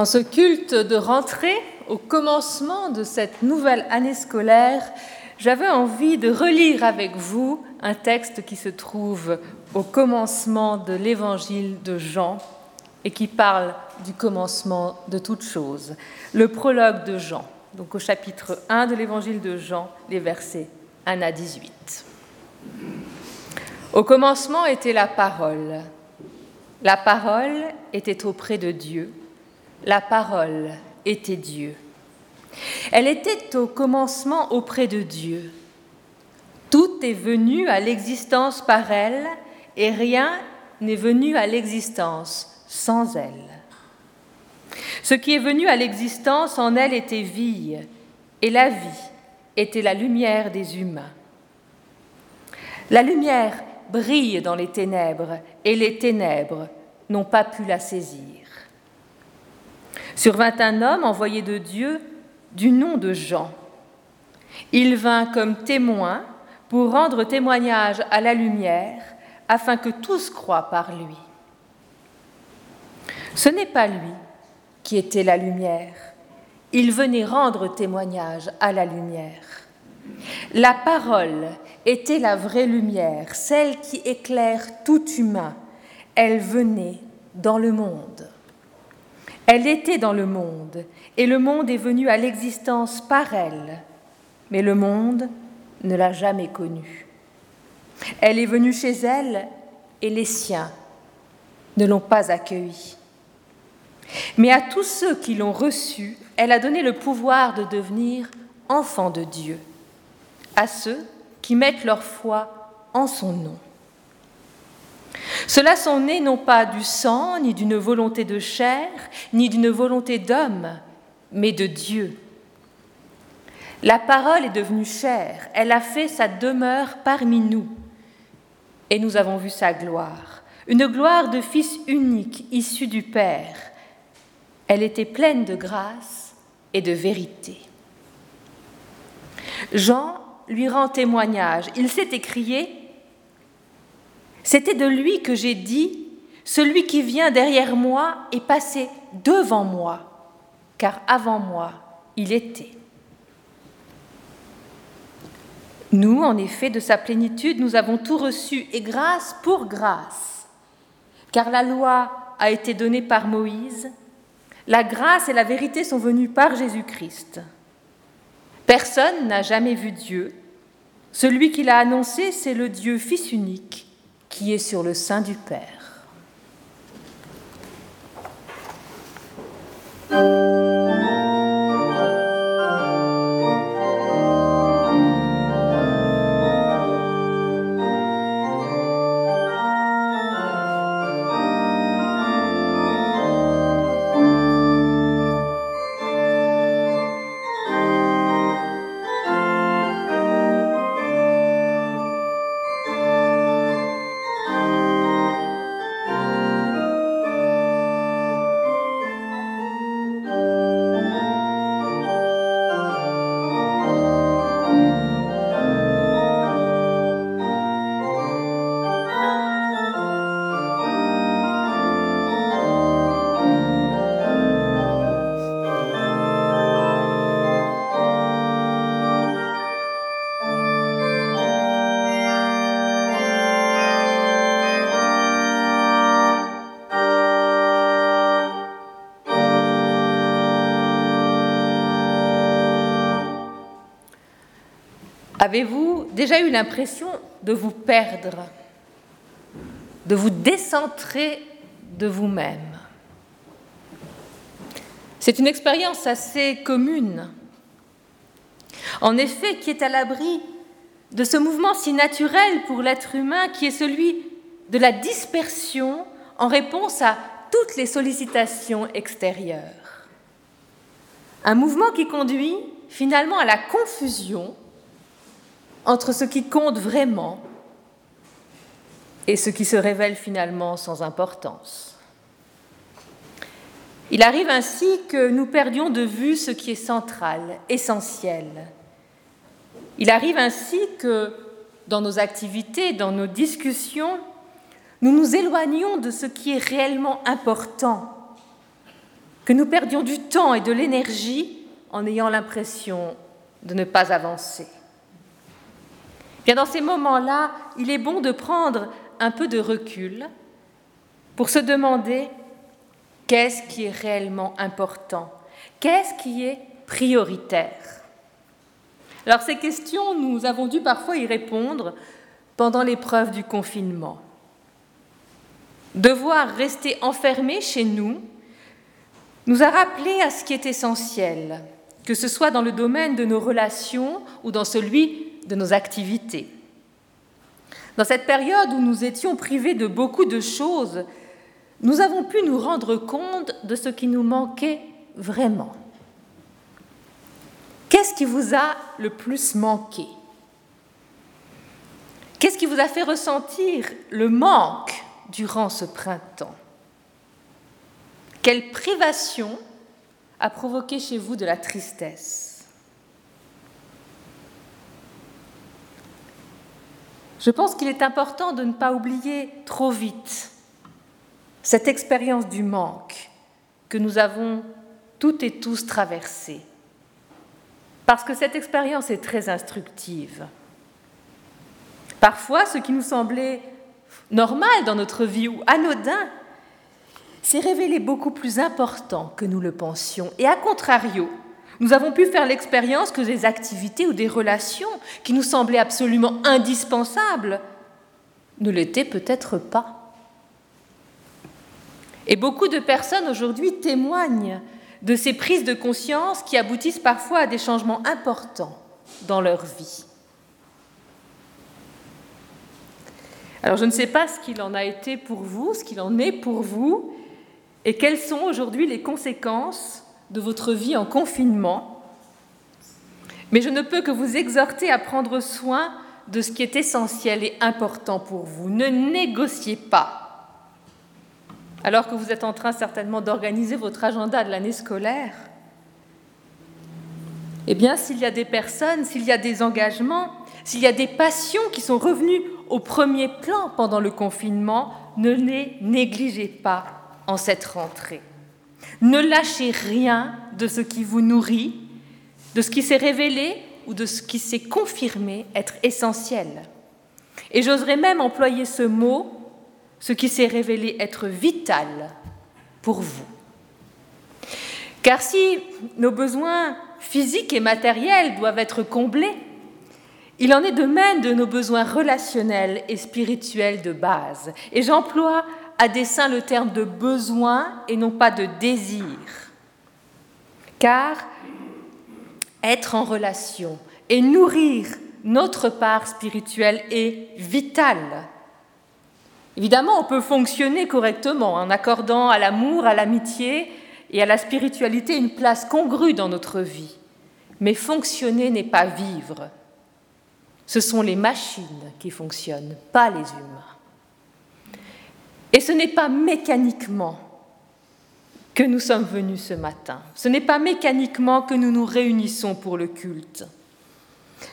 En ce culte de rentrée, au commencement de cette nouvelle année scolaire, j'avais envie de relire avec vous un texte qui se trouve au commencement de l'évangile de Jean et qui parle du commencement de toute chose. Le prologue de Jean, donc au chapitre 1 de l'évangile de Jean, les versets 1 à 18. Au commencement était la parole. La parole était auprès de Dieu la parole était Dieu. Elle était au commencement auprès de Dieu. Tout est venu à l'existence par elle et rien n'est venu à l'existence sans elle. Ce qui est venu à l'existence en elle était vie, et la vie était la lumière des humains. La lumière brille dans les ténèbres, et les ténèbres n'ont pas pu la saisir. Survint un homme envoyé de Dieu du nom de Jean. Il vint comme témoin pour rendre témoignage à la lumière, afin que tous croient par lui. Ce n'est pas lui qui était la lumière, il venait rendre témoignage à la lumière. La parole était la vraie lumière, celle qui éclaire tout humain. Elle venait dans le monde. Elle était dans le monde, et le monde est venu à l'existence par elle, mais le monde ne l'a jamais connue. Elle est venue chez elle, et les siens ne l'ont pas accueillie. Mais à tous ceux qui l'ont reçue, elle a donné le pouvoir de devenir enfants de Dieu, à ceux qui mettent leur foi en son nom. Cela sont nés non pas du sang, ni d'une volonté de chair, ni d'une volonté d'homme, mais de Dieu. La parole est devenue chair, elle a fait sa demeure parmi nous, et nous avons vu sa gloire, une gloire de Fils unique issu du Père. Elle était pleine de grâce et de vérité. Jean lui rend témoignage. Il s'est écrié c'était de lui que j'ai dit, celui qui vient derrière moi est passé devant moi, car avant moi, il était. Nous, en effet, de sa plénitude, nous avons tout reçu, et grâce pour grâce, car la loi a été donnée par Moïse, la grâce et la vérité sont venues par Jésus-Christ. Personne n'a jamais vu Dieu. Celui qui l'a annoncé, c'est le Dieu Fils unique qui est sur le sein du Père. Avez-vous déjà eu l'impression de vous perdre, de vous décentrer de vous-même? C'est une expérience assez commune, en effet, qui est à l'abri de ce mouvement si naturel pour l'être humain qui est celui de la dispersion en réponse à toutes les sollicitations extérieures. Un mouvement qui conduit finalement à la confusion entre ce qui compte vraiment et ce qui se révèle finalement sans importance. Il arrive ainsi que nous perdions de vue ce qui est central, essentiel. Il arrive ainsi que dans nos activités, dans nos discussions, nous nous éloignons de ce qui est réellement important, que nous perdions du temps et de l'énergie en ayant l'impression de ne pas avancer. Bien dans ces moments-là, il est bon de prendre un peu de recul pour se demander qu'est-ce qui est réellement important, qu'est-ce qui est prioritaire. Alors ces questions, nous avons dû parfois y répondre pendant l'épreuve du confinement. Devoir rester enfermé chez nous nous a rappelé à ce qui est essentiel, que ce soit dans le domaine de nos relations ou dans celui de nos activités. Dans cette période où nous étions privés de beaucoup de choses, nous avons pu nous rendre compte de ce qui nous manquait vraiment. Qu'est-ce qui vous a le plus manqué? Qu'est-ce qui vous a fait ressentir le manque durant ce printemps? Quelle privation a provoqué chez vous de la tristesse? Je pense qu'il est important de ne pas oublier trop vite cette expérience du manque que nous avons toutes et tous traversée. Parce que cette expérience est très instructive. Parfois, ce qui nous semblait normal dans notre vie ou anodin s'est révélé beaucoup plus important que nous le pensions. Et à contrario, nous avons pu faire l'expérience que des activités ou des relations qui nous semblaient absolument indispensables ne l'étaient peut-être pas. Et beaucoup de personnes aujourd'hui témoignent de ces prises de conscience qui aboutissent parfois à des changements importants dans leur vie. Alors je ne sais pas ce qu'il en a été pour vous, ce qu'il en est pour vous, et quelles sont aujourd'hui les conséquences de votre vie en confinement. Mais je ne peux que vous exhorter à prendre soin de ce qui est essentiel et important pour vous. Ne négociez pas. Alors que vous êtes en train certainement d'organiser votre agenda de l'année scolaire, eh bien, s'il y a des personnes, s'il y a des engagements, s'il y a des passions qui sont revenues au premier plan pendant le confinement, ne les négligez pas en cette rentrée. Ne lâchez rien de ce qui vous nourrit, de ce qui s'est révélé ou de ce qui s'est confirmé être essentiel. Et j'oserais même employer ce mot, ce qui s'est révélé être vital pour vous. Car si nos besoins physiques et matériels doivent être comblés, il en est de même de nos besoins relationnels et spirituels de base. Et j'emploie à dessein le terme de besoin et non pas de désir. Car être en relation et nourrir notre part spirituelle est vital. Évidemment, on peut fonctionner correctement en accordant à l'amour, à l'amitié et à la spiritualité une place congrue dans notre vie. Mais fonctionner n'est pas vivre. Ce sont les machines qui fonctionnent, pas les humains. Et ce n'est pas mécaniquement que nous sommes venus ce matin. Ce n'est pas mécaniquement que nous nous réunissons pour le culte,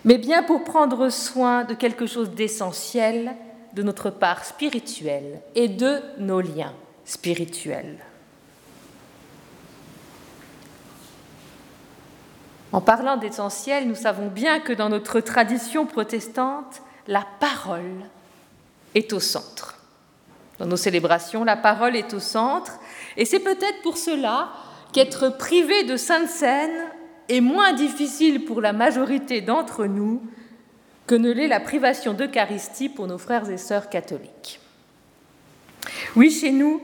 mais bien pour prendre soin de quelque chose d'essentiel de notre part spirituelle et de nos liens spirituels. En parlant d'essentiel, nous savons bien que dans notre tradition protestante, la parole est au centre. Dans nos célébrations, la parole est au centre, et c'est peut-être pour cela qu'être privé de Sainte Seine est moins difficile pour la majorité d'entre nous que ne l'est la privation d'Eucharistie pour nos frères et sœurs catholiques. Oui, chez nous,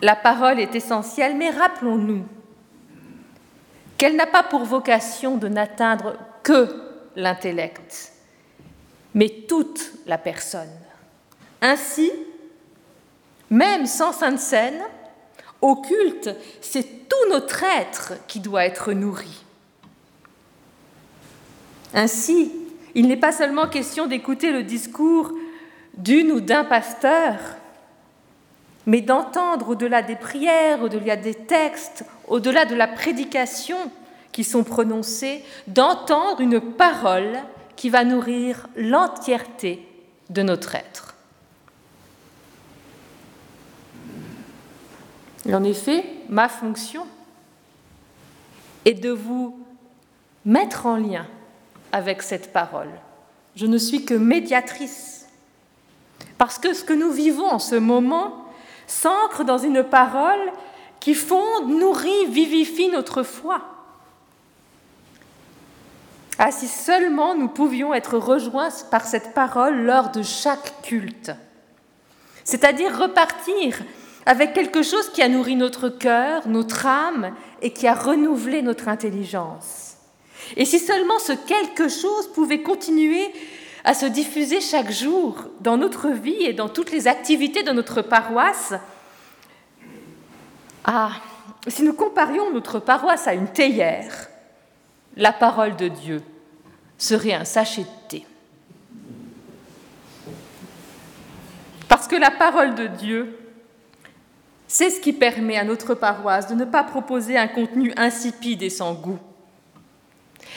la parole est essentielle, mais rappelons-nous qu'elle n'a pas pour vocation de n'atteindre que l'intellect, mais toute la personne. Ainsi, même sans Sainte Seine, au culte, c'est tout notre être qui doit être nourri. Ainsi, il n'est pas seulement question d'écouter le discours d'une ou d'un pasteur, mais d'entendre au-delà des prières, au-delà des textes, au-delà de la prédication qui sont prononcées, d'entendre une parole qui va nourrir l'entièreté de notre être. En effet, ma fonction est de vous mettre en lien avec cette parole. Je ne suis que médiatrice. Parce que ce que nous vivons en ce moment s'ancre dans une parole qui fonde, nourrit, vivifie notre foi. Ah, si seulement nous pouvions être rejoints par cette parole lors de chaque culte, c'est-à-dire repartir avec quelque chose qui a nourri notre cœur, notre âme et qui a renouvelé notre intelligence. Et si seulement ce quelque chose pouvait continuer à se diffuser chaque jour dans notre vie et dans toutes les activités de notre paroisse, ah, si nous comparions notre paroisse à une théière, la parole de Dieu serait un sachet de thé. Parce que la parole de Dieu, c'est ce qui permet à notre paroisse de ne pas proposer un contenu insipide et sans goût.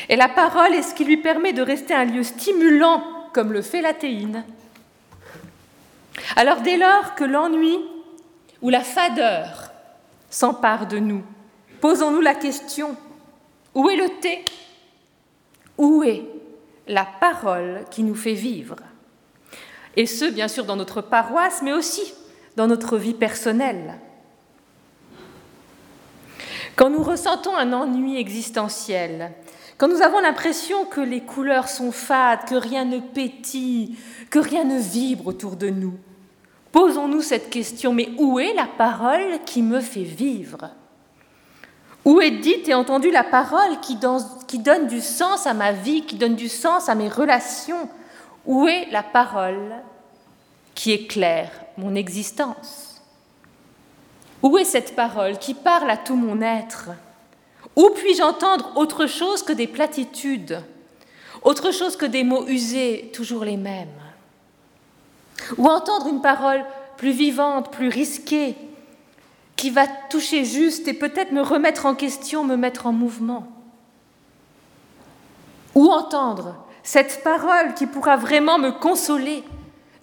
Et la parole est ce qui lui permet de rester un lieu stimulant, comme le fait la théine. Alors dès lors que l'ennui ou la fadeur s'empare de nous, posons-nous la question, où est le thé? Où est la parole qui nous fait vivre? Et ce, bien sûr, dans notre paroisse, mais aussi dans notre vie personnelle. Quand nous ressentons un ennui existentiel, quand nous avons l'impression que les couleurs sont fades, que rien ne pétille, que rien ne vibre autour de nous, posons-nous cette question, mais où est la parole qui me fait vivre? Où est dite et entendue la parole qui, qui donne du sens à ma vie, qui donne du sens à mes relations? Où est la parole qui éclaire mon existence. Où est cette parole qui parle à tout mon être? Où puis-je entendre autre chose que des platitudes, autre chose que des mots usés, toujours les mêmes? Ou entendre une parole plus vivante, plus risquée, qui va toucher juste et peut-être me remettre en question, me mettre en mouvement? Ou entendre cette parole qui pourra vraiment me consoler?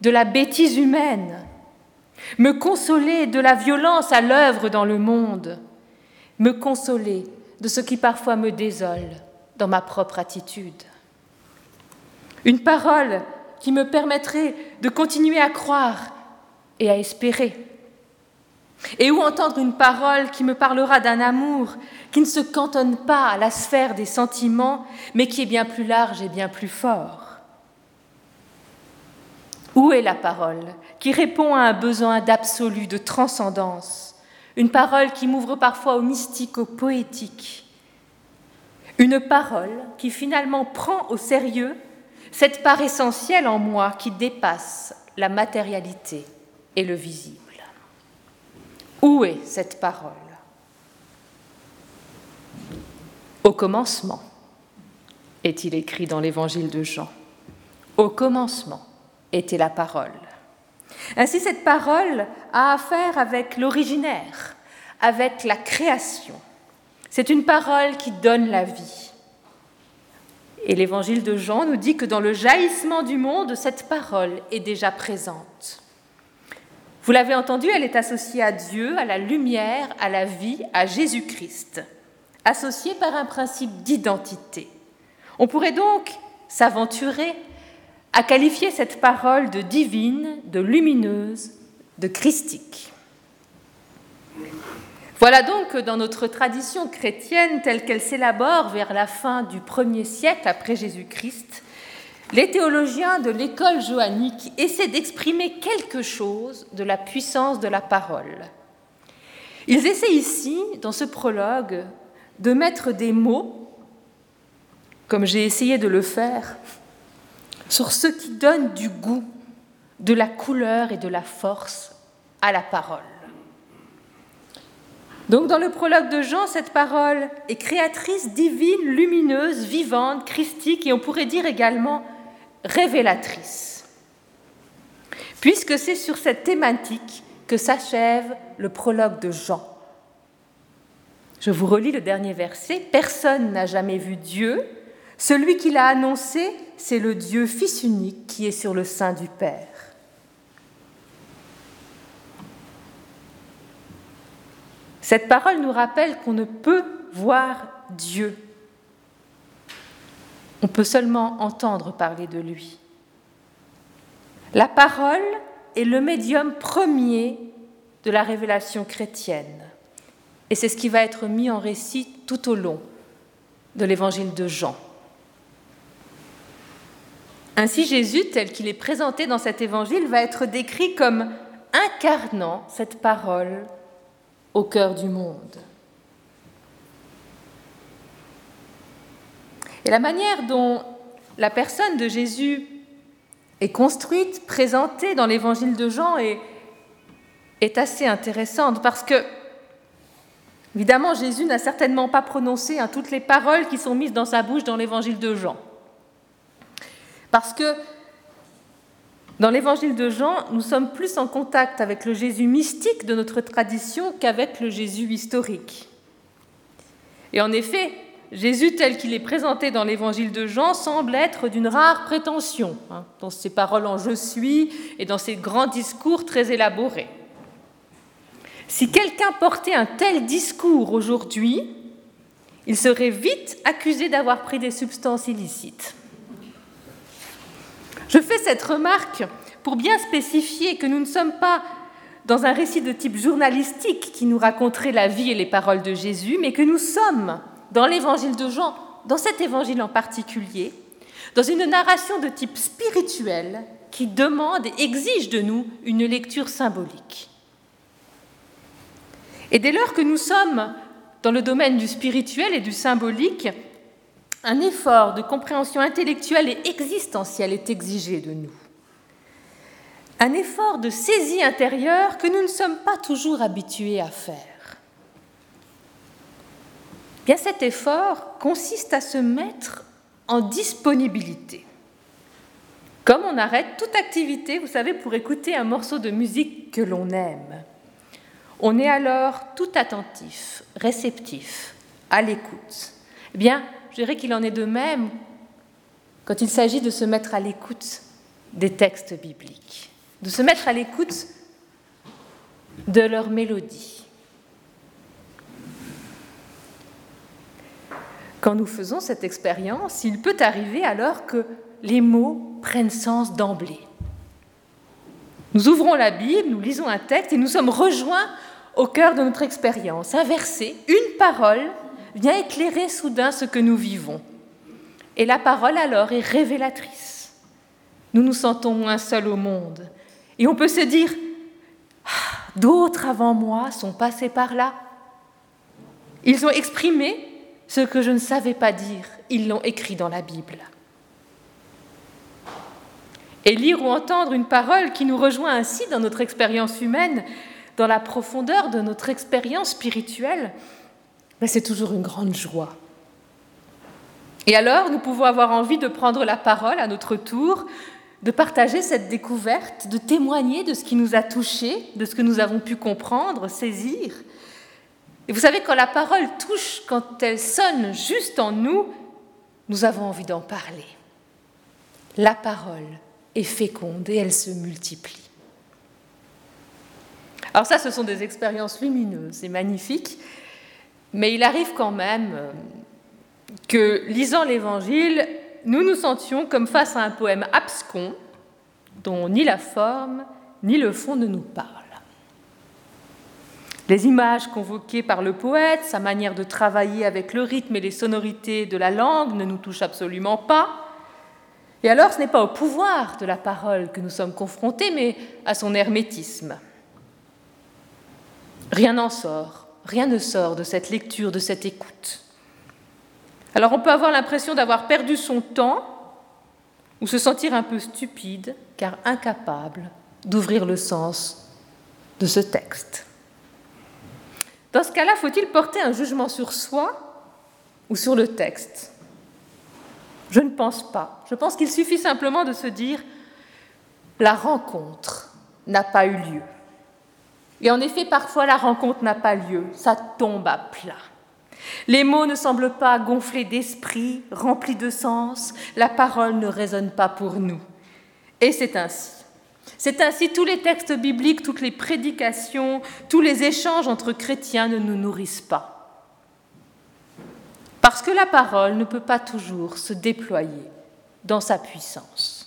De la bêtise humaine, me consoler de la violence à l'œuvre dans le monde, me consoler de ce qui parfois me désole dans ma propre attitude. Une parole qui me permettrait de continuer à croire et à espérer. Et où entendre une parole qui me parlera d'un amour qui ne se cantonne pas à la sphère des sentiments, mais qui est bien plus large et bien plus fort. Où est la parole qui répond à un besoin d'absolu, de transcendance? Une parole qui m'ouvre parfois au mystique, au poétique. Une parole qui finalement prend au sérieux cette part essentielle en moi qui dépasse la matérialité et le visible. Où est cette parole? Au commencement, est-il écrit dans l'évangile de Jean. Au commencement était la parole. Ainsi, cette parole a affaire avec l'originaire, avec la création. C'est une parole qui donne la vie. Et l'évangile de Jean nous dit que dans le jaillissement du monde, cette parole est déjà présente. Vous l'avez entendu, elle est associée à Dieu, à la lumière, à la vie, à Jésus-Christ, associée par un principe d'identité. On pourrait donc s'aventurer à qualifier cette parole de divine, de lumineuse, de christique. Voilà donc que dans notre tradition chrétienne telle qu'elle s'élabore vers la fin du premier siècle après Jésus-Christ, les théologiens de l'école johannique essaient d'exprimer quelque chose de la puissance de la parole. Ils essaient ici, dans ce prologue, de mettre des mots, comme j'ai essayé de le faire, sur ce qui donne du goût, de la couleur et de la force à la parole. Donc dans le prologue de Jean, cette parole est créatrice, divine, lumineuse, vivante, christique et on pourrait dire également révélatrice. Puisque c'est sur cette thématique que s'achève le prologue de Jean. Je vous relis le dernier verset. Personne n'a jamais vu Dieu. Celui qui l'a annoncé, c'est le Dieu Fils unique qui est sur le sein du Père. Cette parole nous rappelle qu'on ne peut voir Dieu. On peut seulement entendre parler de lui. La parole est le médium premier de la révélation chrétienne. Et c'est ce qui va être mis en récit tout au long de l'évangile de Jean. Ainsi Jésus, tel qu'il est présenté dans cet évangile, va être décrit comme incarnant cette parole au cœur du monde. Et la manière dont la personne de Jésus est construite, présentée dans l'évangile de Jean est, assez intéressante parce que, évidemment, Jésus n'a certainement pas prononcé hein, toutes les paroles qui sont mises dans sa bouche dans l'évangile de Jean. Parce que dans l'évangile de Jean, nous sommes plus en contact avec le Jésus mystique de notre tradition qu'avec le Jésus historique. Et en effet, Jésus tel qu'il est présenté dans l'évangile de Jean semble être d'une rare prétention, hein, dans ses paroles en je suis et dans ses grands discours très élaborés. Si quelqu'un portait un tel discours aujourd'hui, il serait vite accusé d'avoir pris des substances illicites. Je fais cette remarque pour bien spécifier que nous ne sommes pas dans un récit de type journalistique qui nous raconterait la vie et les paroles de Jésus, mais que nous sommes dans l'évangile de Jean, dans cet évangile en particulier, dans une narration de type spirituel qui demande et exige de nous une lecture symbolique. Et dès lors que nous sommes dans le domaine du spirituel et du symbolique, un effort de compréhension intellectuelle et existentielle est exigé de nous. Un effort de saisie intérieure que nous ne sommes pas toujours habitués à faire. Bien, cet effort consiste à se mettre en disponibilité. Comme on arrête toute activité, vous savez, pour écouter un morceau de musique que l'on aime. On est alors tout attentif, réceptif, à l'écoute. Bien, je dirais qu'il en est de même quand il s'agit de se mettre à l'écoute des textes bibliques, de se mettre à l'écoute de leur mélodie. Quand nous faisons cette expérience, il peut arriver alors que les mots prennent sens d'emblée. Nous ouvrons la Bible, nous lisons un texte et nous sommes rejoints au cœur de notre expérience. Un verset, une parole vient éclairer soudain ce que nous vivons. Et la parole alors est révélatrice. Nous nous sentons moins seuls au monde. Et on peut se dire, ah, d'autres avant moi sont passés par là. Ils ont exprimé ce que je ne savais pas dire. Ils l'ont écrit dans la Bible. Et lire ou entendre une parole qui nous rejoint ainsi dans notre expérience humaine, dans la profondeur de notre expérience spirituelle, c'est toujours une grande joie. Et alors, nous pouvons avoir envie de prendre la parole à notre tour, de partager cette découverte, de témoigner de ce qui nous a touchés, de ce que nous avons pu comprendre, saisir. Et vous savez, quand la parole touche, quand elle sonne juste en nous, nous avons envie d'en parler. La parole est féconde et elle se multiplie. Alors ça, ce sont des expériences lumineuses et magnifiques. Mais il arrive quand même euh, que, lisant l'Évangile, nous nous sentions comme face à un poème abscon dont ni la forme ni le fond ne nous parlent. Les images convoquées par le poète, sa manière de travailler avec le rythme et les sonorités de la langue ne nous touchent absolument pas. Et alors ce n'est pas au pouvoir de la parole que nous sommes confrontés, mais à son hermétisme. Rien n'en sort. Rien ne sort de cette lecture, de cette écoute. Alors on peut avoir l'impression d'avoir perdu son temps ou se sentir un peu stupide car incapable d'ouvrir le sens de ce texte. Dans ce cas-là, faut-il porter un jugement sur soi ou sur le texte? Je ne pense pas. Je pense qu'il suffit simplement de se dire la rencontre n'a pas eu lieu. Et en effet, parfois la rencontre n'a pas lieu, ça tombe à plat. Les mots ne semblent pas gonflés d'esprit, remplis de sens, la parole ne résonne pas pour nous. Et c'est ainsi. C'est ainsi tous les textes bibliques, toutes les prédications, tous les échanges entre chrétiens ne nous nourrissent pas. Parce que la parole ne peut pas toujours se déployer dans sa puissance.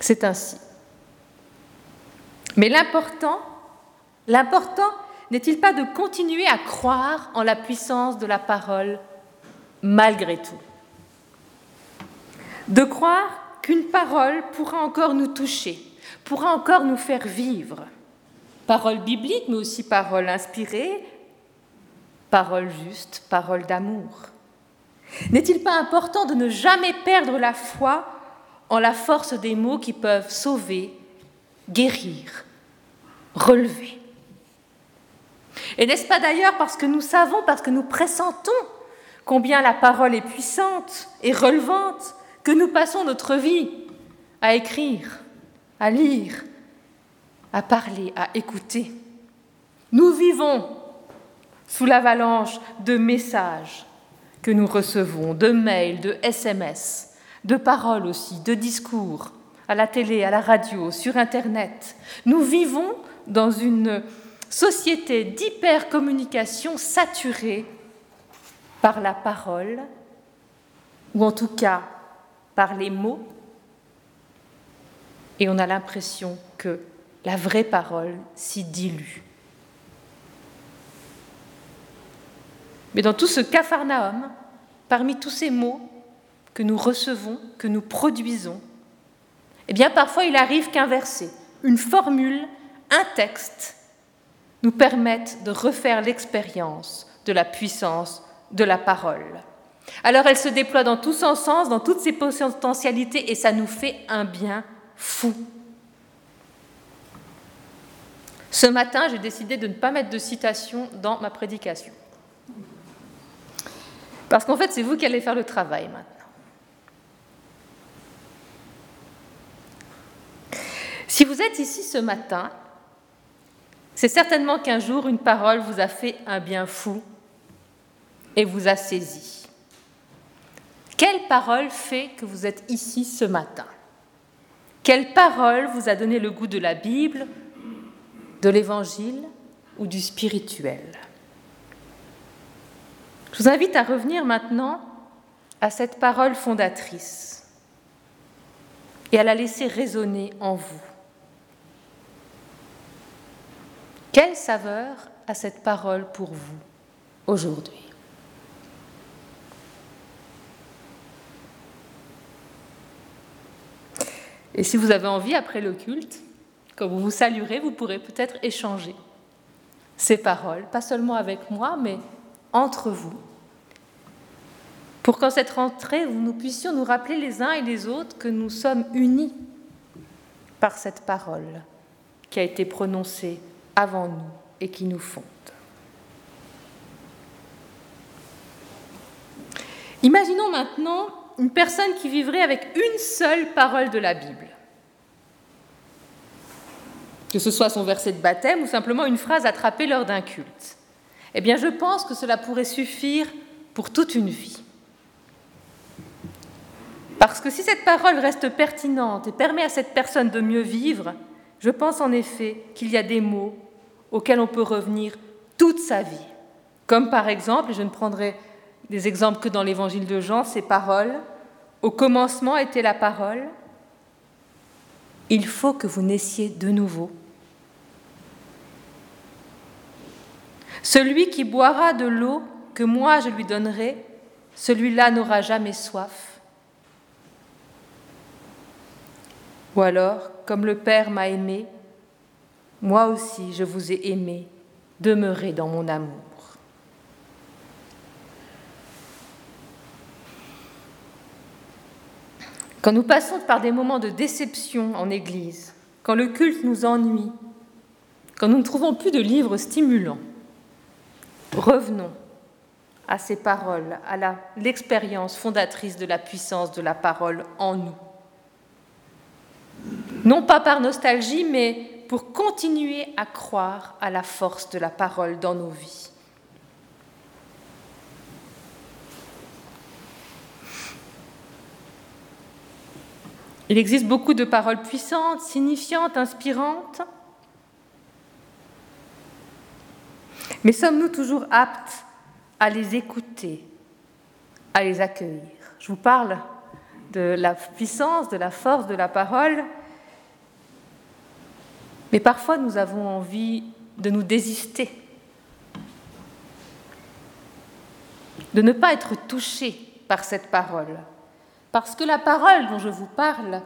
C'est ainsi. Mais l'important, l'important n'est-il pas de continuer à croire en la puissance de la parole malgré tout? De croire qu'une parole pourra encore nous toucher, pourra encore nous faire vivre. Parole biblique, mais aussi parole inspirée, parole juste, parole d'amour. N'est-il pas important de ne jamais perdre la foi en la force des mots qui peuvent sauver, guérir, relever Et n'est-ce pas d'ailleurs parce que nous savons, parce que nous pressentons combien la parole est puissante et relevante, que nous passons notre vie à écrire, à lire, à parler, à écouter. Nous vivons sous l'avalanche de messages que nous recevons, de mails, de SMS, de paroles aussi, de discours, à la télé, à la radio, sur Internet. Nous vivons dans une société d'hypercommunication saturée par la parole, ou en tout cas par les mots, et on a l'impression que la vraie parole s'y dilue. Mais dans tout ce capharnaüm, parmi tous ces mots que nous recevons, que nous produisons, eh bien parfois il arrive qu'un verset, une formule, un texte nous permettent de refaire l'expérience de la puissance de la parole. Alors elle se déploie dans tout son sens, dans toutes ses potentialités, et ça nous fait un bien fou. Ce matin, j'ai décidé de ne pas mettre de citation dans ma prédication. Parce qu'en fait, c'est vous qui allez faire le travail maintenant. Si vous êtes ici ce matin, c'est certainement qu'un jour, une parole vous a fait un bien fou et vous a saisi. Quelle parole fait que vous êtes ici ce matin? Quelle parole vous a donné le goût de la Bible, de l'Évangile ou du spirituel? Je vous invite à revenir maintenant à cette parole fondatrice et à la laisser résonner en vous. Quelle saveur a cette parole pour vous aujourd'hui? Et si vous avez envie, après le culte, quand vous vous saluerez, vous pourrez peut-être échanger ces paroles, pas seulement avec moi, mais entre vous, pour qu'en cette rentrée, nous puissions nous rappeler les uns et les autres que nous sommes unis par cette parole qui a été prononcée avant nous et qui nous fonde. Imaginons maintenant une personne qui vivrait avec une seule parole de la Bible. Que ce soit son verset de baptême ou simplement une phrase attrapée lors d'un culte. Eh bien, je pense que cela pourrait suffire pour toute une vie. Parce que si cette parole reste pertinente et permet à cette personne de mieux vivre, je pense en effet qu'il y a des mots auxquels on peut revenir toute sa vie. Comme par exemple, et je ne prendrai des exemples que dans l'évangile de Jean, ces paroles Au commencement était la parole. Il faut que vous naissiez de nouveau. Celui qui boira de l'eau que moi je lui donnerai, celui-là n'aura jamais soif. Ou alors, comme le Père m'a aimé, moi aussi je vous ai aimé, demeurez dans mon amour. Quand nous passons par des moments de déception en Église, quand le culte nous ennuie, quand nous ne trouvons plus de livres stimulants, revenons à ces paroles, à l'expérience fondatrice de la puissance de la parole en nous. Non pas par nostalgie, mais pour continuer à croire à la force de la parole dans nos vies. Il existe beaucoup de paroles puissantes, signifiantes, inspirantes. Mais sommes-nous toujours aptes à les écouter, à les accueillir? Je vous parle de la puissance, de la force de la parole, mais parfois nous avons envie de nous désister, de ne pas être touchés par cette parole. Parce que la parole dont je vous parle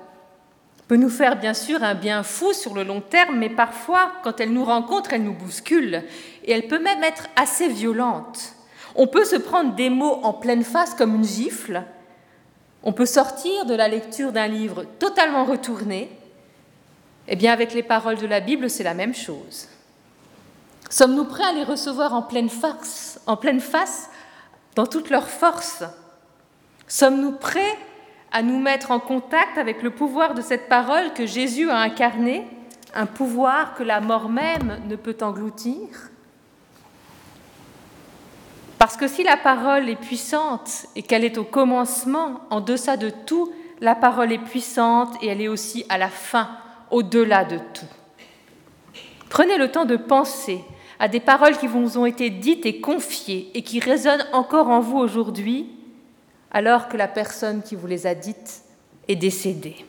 peut nous faire bien sûr un bien fou sur le long terme, mais parfois, quand elle nous rencontre, elle nous bouscule, et elle peut même être assez violente. On peut se prendre des mots en pleine face comme une gifle, on peut sortir de la lecture d'un livre totalement retourné, eh bien avec les paroles de la Bible, c'est la même chose. Sommes-nous prêts à les recevoir en pleine face, en pleine face, dans toute leur force? Sommes-nous prêts à nous mettre en contact avec le pouvoir de cette parole que Jésus a incarnée, un pouvoir que la mort même ne peut engloutir? Parce que si la parole est puissante et qu'elle est au commencement, en deçà de tout, la parole est puissante et elle est aussi à la fin, au-delà de tout. Prenez le temps de penser à des paroles qui vous ont été dites et confiées et qui résonnent encore en vous aujourd'hui alors que la personne qui vous les a dites est décédée.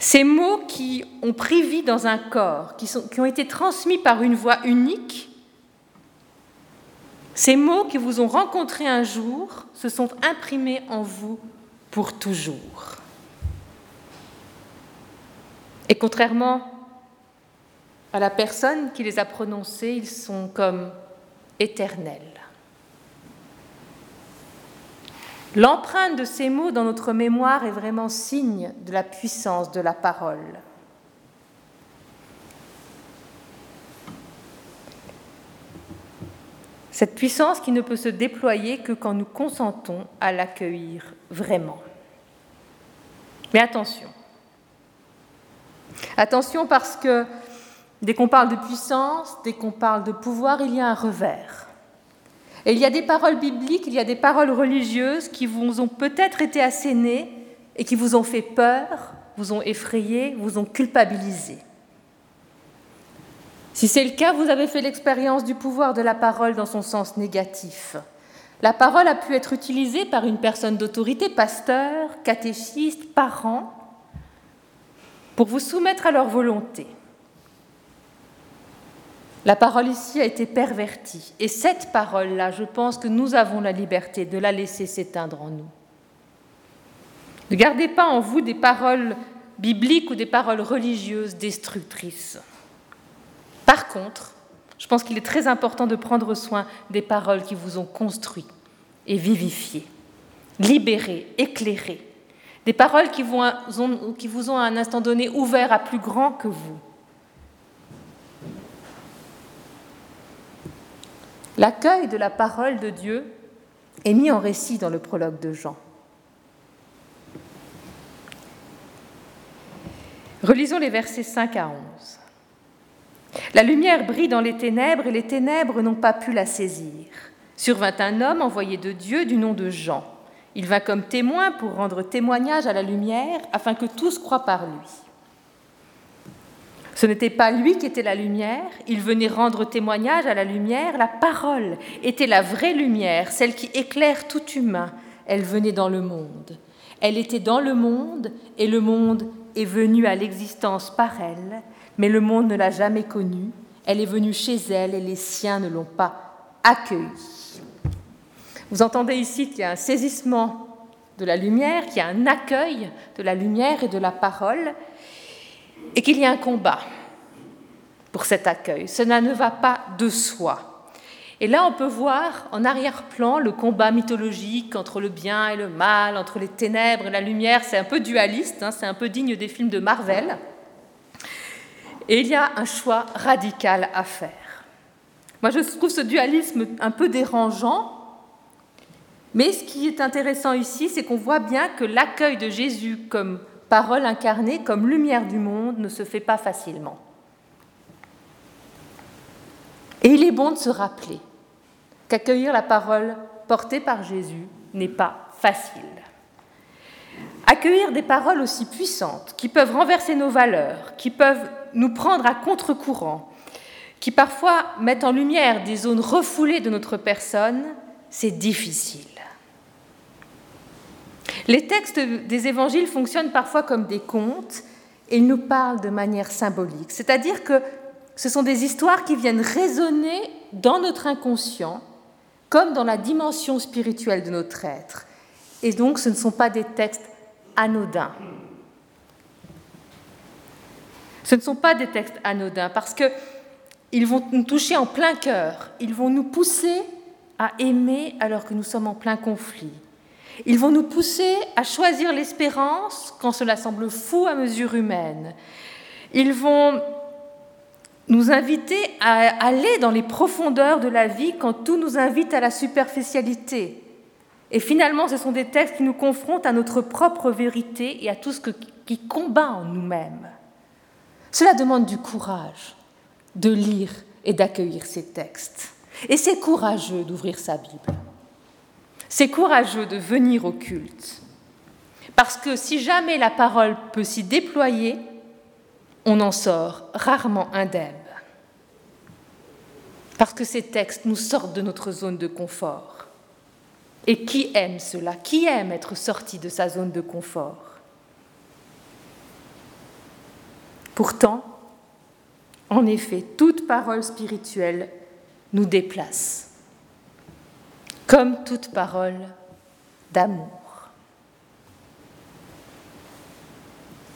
Ces mots qui ont pris vie dans un corps, qui, ont été transmis par une voix unique, ces mots qui vous ont rencontré un jour se sont imprimés en vous pour toujours. Et contrairement à la personne qui les a prononcés, ils sont comme éternels. L'empreinte de ces mots dans notre mémoire est vraiment signe de la puissance de la parole. Cette puissance qui ne peut se déployer que quand nous consentons à l'accueillir vraiment. Mais attention, Attention parce que dès qu'on parle de puissance, dès qu'on parle de pouvoir, il y a un revers. Et il y a des paroles bibliques, il y a des paroles religieuses qui vous ont peut-être été assénées et qui vous ont fait peur, vous ont effrayé, vous ont culpabilisé. Si c'est le cas, vous avez fait l'expérience du pouvoir de la parole dans son sens négatif. La parole a pu être utilisée par une personne d'autorité, pasteur, catéchiste, parent, pour vous soumettre à leur volonté. La parole ici a été pervertie. Et cette parole-là, je pense que nous avons la liberté de la laisser s'éteindre en nous. Ne gardez pas en vous des paroles bibliques ou des paroles religieuses destructrices. Par contre, je pense qu'il est très important de prendre soin des paroles qui vous ont construit et vivifié, libéré, éclairé, des paroles qui vous, ont, à un instant donné ouvert à plus grand que vous. L'accueil de la parole de Dieu est mis en récit dans le prologue de Jean. Relisons les versets 5 à 11. La lumière brille dans les ténèbres et les ténèbres n'ont pas pu la saisir. Survint un homme envoyé de Dieu du nom de Jean. Il vint comme témoin pour rendre témoignage à la lumière, afin que tous croient par lui. Ce n'était pas lui qui était la lumière, il venait rendre témoignage à la lumière, la parole était la vraie lumière, celle qui éclaire tout humain, elle venait dans le monde. Elle était dans le monde et le monde est venu à l'existence par elle, mais le monde ne l'a jamais connue, elle est venue chez elle et les siens ne l'ont pas accueillie. Vous entendez ici qu'il y a un saisissement de la lumière, qu'il y a un accueil de la lumière et de la parole, et qu'il y a un combat pour cet accueil. Cela ne va pas de soi. Et là, on peut voir en arrière-plan le combat mythologique entre le bien et le mal, entre les ténèbres et la lumière. C'est un peu dualiste, hein, c'est un peu digne des films de Marvel. Et il y a un choix radical à faire. Moi, je trouve ce dualisme un peu dérangeant mais ce qui est intéressant ici, c'est qu'on voit bien que l'accueil de Jésus comme parole incarnée, comme lumière du monde, ne se fait pas facilement. Et il est bon de se rappeler qu'accueillir la parole portée par Jésus n'est pas facile. Accueillir des paroles aussi puissantes, qui peuvent renverser nos valeurs, qui peuvent nous prendre à contre-courant, qui parfois mettent en lumière des zones refoulées de notre personne, c'est difficile. Les textes des évangiles fonctionnent parfois comme des contes et ils nous parlent de manière symbolique, c'est-à-dire que ce sont des histoires qui viennent résonner dans notre inconscient comme dans la dimension spirituelle de notre être. Et donc ce ne sont pas des textes anodins. Ce ne sont pas des textes anodins parce qu'ils vont nous toucher en plein cœur, ils vont nous pousser à aimer alors que nous sommes en plein conflit. Ils vont nous pousser à choisir l'espérance quand cela semble fou à mesure humaine. Ils vont nous inviter à aller dans les profondeurs de la vie quand tout nous invite à la superficialité. Et finalement, ce sont des textes qui nous confrontent à notre propre vérité et à tout ce qui combat en nous-mêmes. Cela demande du courage de lire et d'accueillir ces textes. Et c'est courageux d'ouvrir sa Bible. C'est courageux de venir au culte. Parce que si jamais la parole peut s'y déployer, on en sort rarement indemne. Parce que ces textes nous sortent de notre zone de confort. Et qui aime cela? Qui aime être sorti de sa zone de confort? Pourtant, en effet, toute parole spirituelle nous déplace, comme toute parole d'amour.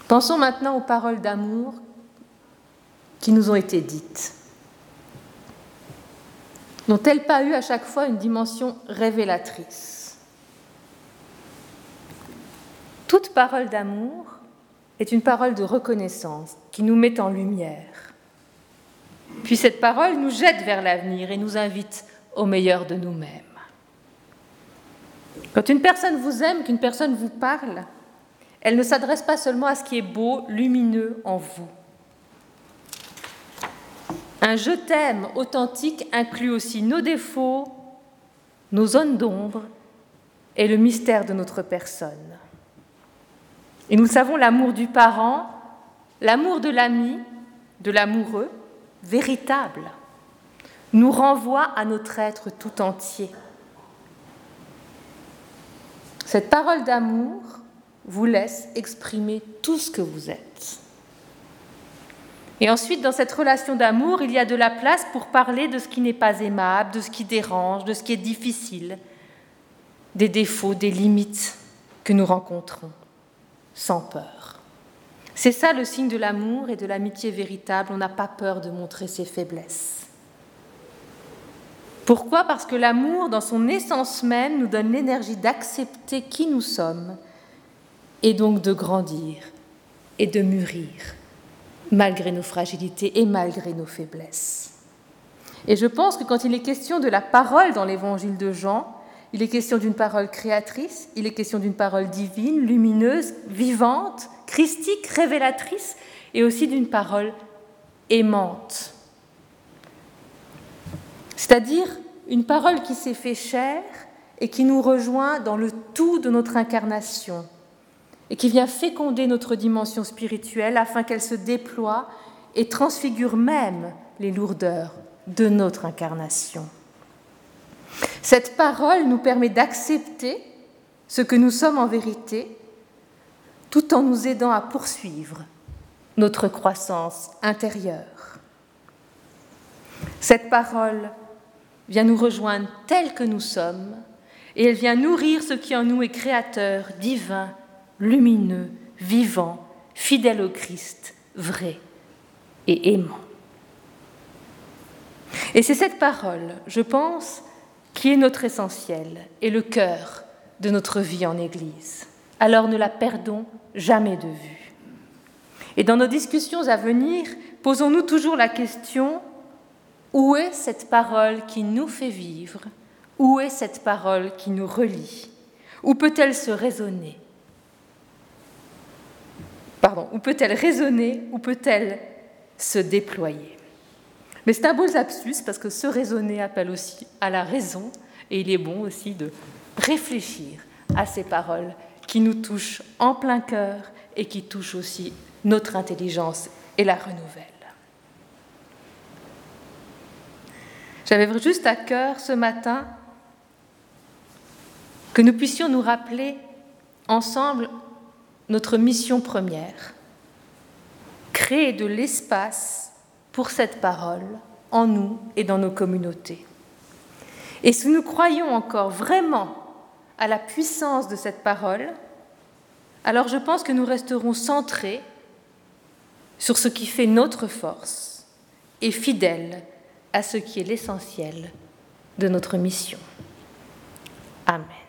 Pensons maintenant aux paroles d'amour qui nous ont été dites. N'ont-elles pas eu à chaque fois une dimension révélatrice Toute parole d'amour est une parole de reconnaissance qui nous met en lumière puis cette parole nous jette vers l'avenir et nous invite au meilleur de nous-mêmes. Quand une personne vous aime, qu'une personne vous parle, elle ne s'adresse pas seulement à ce qui est beau, lumineux en vous. Un je t'aime authentique inclut aussi nos défauts, nos zones d'ombre et le mystère de notre personne. Et nous savons l'amour du parent, l'amour de l'ami, de l'amoureux, véritable, nous renvoie à notre être tout entier. Cette parole d'amour vous laisse exprimer tout ce que vous êtes. Et ensuite, dans cette relation d'amour, il y a de la place pour parler de ce qui n'est pas aimable, de ce qui dérange, de ce qui est difficile, des défauts, des limites que nous rencontrons, sans peur. C'est ça le signe de l'amour et de l'amitié véritable. On n'a pas peur de montrer ses faiblesses. Pourquoi? Parce que l'amour, dans son essence même, nous donne l'énergie d'accepter qui nous sommes et donc de grandir et de mûrir, malgré nos fragilités et malgré nos faiblesses. Et je pense que quand il est question de la parole dans l'évangile de Jean, il est question d'une parole créatrice, il est question d'une parole divine, lumineuse, vivante, christique, révélatrice, et aussi d'une parole aimante. C'est-à-dire une parole qui s'est fait chair et qui nous rejoint dans le tout de notre incarnation, et qui vient féconder notre dimension spirituelle afin qu'elle se déploie et transfigure même les lourdeurs de notre incarnation. Cette parole nous permet d'accepter ce que nous sommes en vérité, tout en nous aidant à poursuivre notre croissance intérieure. Cette parole vient nous rejoindre tels que nous sommes et elle vient nourrir ce qui en nous est créateur, divin, lumineux, vivant, fidèle au Christ, vrai et aimant. Et c'est cette parole, je pense, qui est notre essentiel et le cœur de notre vie en Église. Alors ne la perdons jamais de vue. Et dans nos discussions à venir, posons-nous toujours la question, où est cette parole qui nous fait vivre? Où est cette parole qui nous relie? Où peut-elle se raisonner? Pardon, où peut-elle résonner Où peut-elle se déployer? Mais c'est un beau lapsus parce que se raisonner appelle aussi à la raison et il est bon aussi de réfléchir à ces paroles qui nous touche en plein cœur et qui touche aussi notre intelligence et la renouvelle. J'avais juste à cœur ce matin que nous puissions nous rappeler ensemble notre mission première, créer de l'espace pour cette parole en nous et dans nos communautés. Et si nous croyons encore vraiment à la puissance de cette parole, alors je pense que nous resterons centrés sur ce qui fait notre force et fidèles à ce qui est l'essentiel de notre mission. Amen.